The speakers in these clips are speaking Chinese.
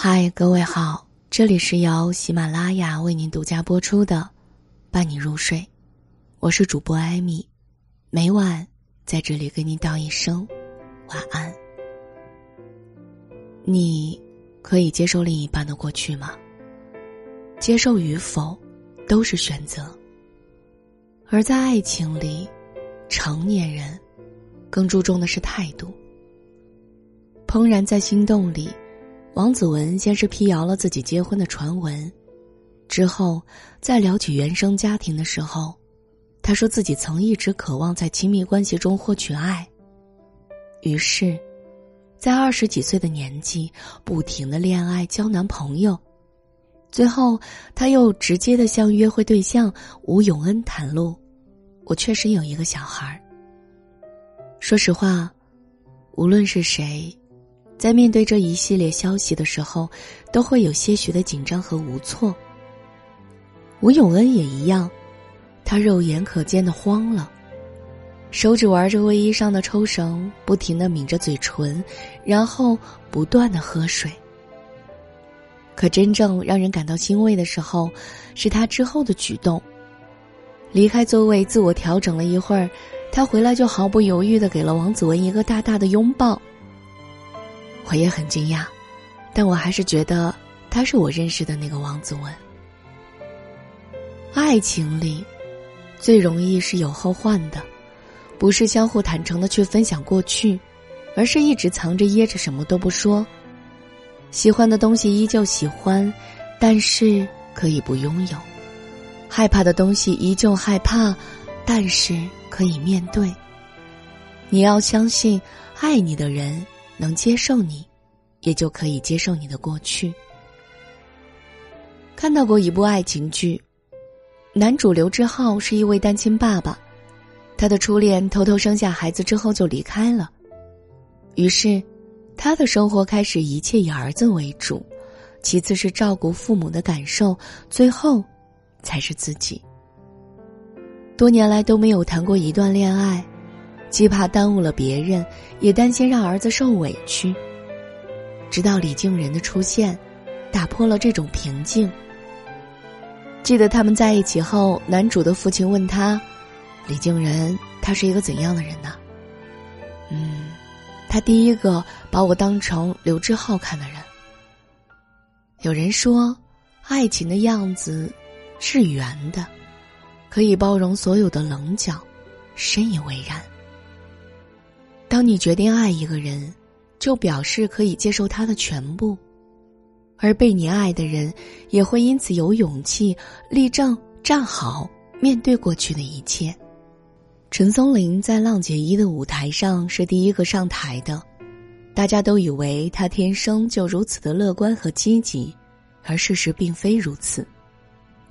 嗨，各位好，这里是由喜马拉雅为您独家播出的《伴你入睡》，我是主播艾米，每晚在这里跟您道一声晚安。你可以接受另一半的过去吗？接受与否，都是选择。而在爱情里，成年人更注重的是态度。怦然在心动里。王子文先是辟谣了自己结婚的传闻，之后在聊起原生家庭的时候，他说自己曾一直渴望在亲密关系中获取爱。于是，在二十几岁的年纪，不停的恋爱交男朋友，最后他又直接的向约会对象吴永恩袒露：“我确实有一个小孩儿。”说实话，无论是谁。在面对这一系列消息的时候，都会有些许的紧张和无措。吴永恩也一样，他肉眼可见的慌了，手指玩着卫衣上的抽绳，不停的抿着嘴唇，然后不断的喝水。可真正让人感到欣慰的时候，是他之后的举动。离开座位，自我调整了一会儿，他回来就毫不犹豫的给了王子文一个大大的拥抱。我也很惊讶，但我还是觉得他是我认识的那个王子文。爱情里，最容易是有后患的，不是相互坦诚的去分享过去，而是一直藏着掖着什么都不说。喜欢的东西依旧喜欢，但是可以不拥有；害怕的东西依旧害怕，但是可以面对。你要相信，爱你的人。能接受你，也就可以接受你的过去。看到过一部爱情剧，男主刘志浩是一位单亲爸爸，他的初恋偷偷生下孩子之后就离开了，于是他的生活开始一切以儿子为主，其次是照顾父母的感受，最后才是自己。多年来都没有谈过一段恋爱。既怕耽误了别人，也担心让儿子受委屈。直到李静仁的出现，打破了这种平静。记得他们在一起后，男主的父亲问他：“李静仁，他是一个怎样的人呢？”“嗯，他第一个把我当成刘志浩看的人。”有人说，爱情的样子是圆的，可以包容所有的棱角，深以为然。当你决定爱一个人，就表示可以接受他的全部，而被你爱的人也会因此有勇气立正站好，面对过去的一切。陈松伶在《浪姐一》的舞台上是第一个上台的，大家都以为她天生就如此的乐观和积极，而事实并非如此。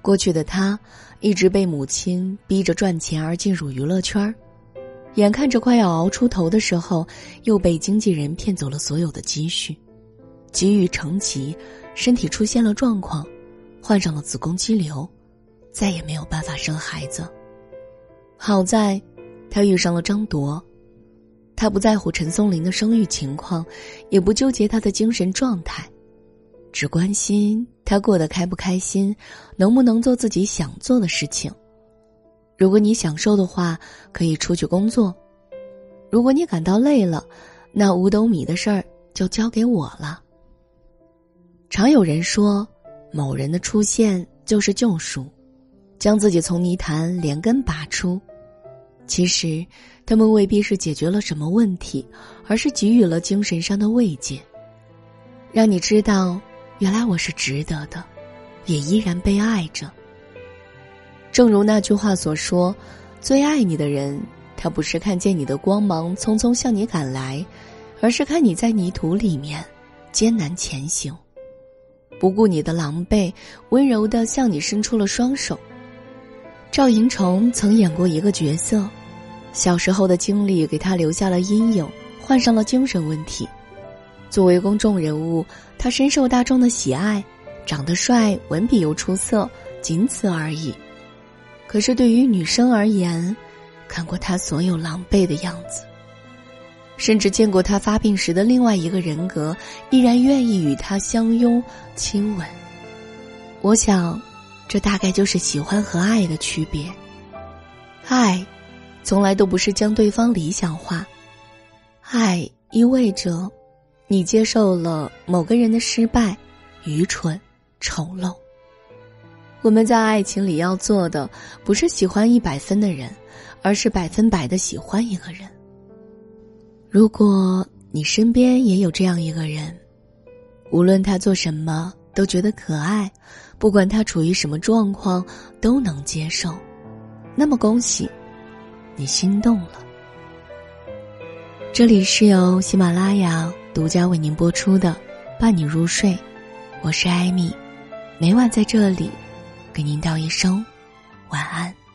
过去的她一直被母亲逼着赚钱而进入娱乐圈儿。眼看着快要熬出头的时候，又被经纪人骗走了所有的积蓄，急于成疾，身体出现了状况，患上了子宫肌瘤，再也没有办法生孩子。好在，他遇上了张铎，他不在乎陈松伶的生育情况，也不纠结他的精神状态，只关心他过得开不开心，能不能做自己想做的事情。如果你享受的话，可以出去工作；如果你感到累了，那五斗米的事儿就交给我了。常有人说，某人的出现就是救赎，将自己从泥潭连根拔出。其实，他们未必是解决了什么问题，而是给予了精神上的慰藉，让你知道，原来我是值得的，也依然被爱着。正如那句话所说，最爱你的人，他不是看见你的光芒匆匆向你赶来，而是看你在泥土里面艰难前行，不顾你的狼狈，温柔的向你伸出了双手。赵寅成曾演过一个角色，小时候的经历给他留下了阴影，患上了精神问题。作为公众人物，他深受大众的喜爱，长得帅，文笔又出色，仅此而已。可是对于女生而言，看过他所有狼狈的样子，甚至见过他发病时的另外一个人格，依然愿意与他相拥亲吻。我想，这大概就是喜欢和爱的区别。爱，从来都不是将对方理想化，爱意味着，你接受了某个人的失败、愚蠢、丑陋。我们在爱情里要做的，不是喜欢一百分的人，而是百分百的喜欢一个人。如果你身边也有这样一个人，无论他做什么都觉得可爱，不管他处于什么状况都能接受，那么恭喜，你心动了。这里是由喜马拉雅独家为您播出的《伴你入睡》，我是艾米，每晚在这里。给您道一声晚安。